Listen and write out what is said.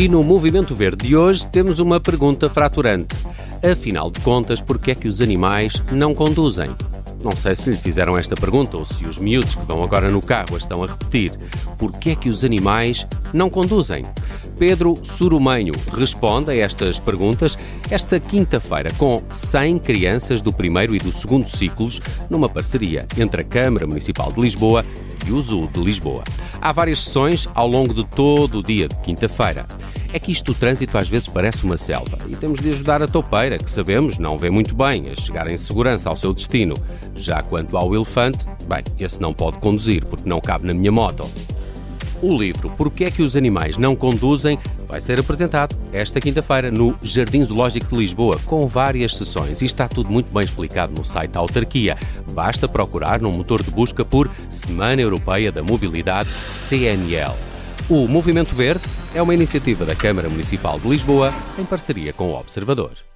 E no Movimento Verde de hoje temos uma pergunta fraturante. Afinal de contas, por que é que os animais não conduzem? Não sei se lhe fizeram esta pergunta ou se os miúdos que vão agora no carro a estão a repetir. Por que é que os animais não conduzem? Pedro Surumenho responde a estas perguntas esta quinta-feira com 100 crianças do primeiro e do segundo ciclos numa parceria entre a Câmara Municipal de Lisboa e o Zoo de Lisboa. Há várias sessões ao longo de todo o dia de quinta-feira. É que isto do trânsito às vezes parece uma selva e temos de ajudar a toupeira, que sabemos não vê muito bem, a chegar em segurança ao seu destino. Já quanto ao elefante, bem, esse não pode conduzir porque não cabe na minha moto. O livro Porquê é que os animais não conduzem vai ser apresentado esta quinta-feira no Jardim Zoológico de Lisboa, com várias sessões e está tudo muito bem explicado no site da autarquia. Basta procurar no motor de busca por Semana Europeia da Mobilidade CML. O Movimento Verde é uma iniciativa da Câmara Municipal de Lisboa em parceria com o Observador.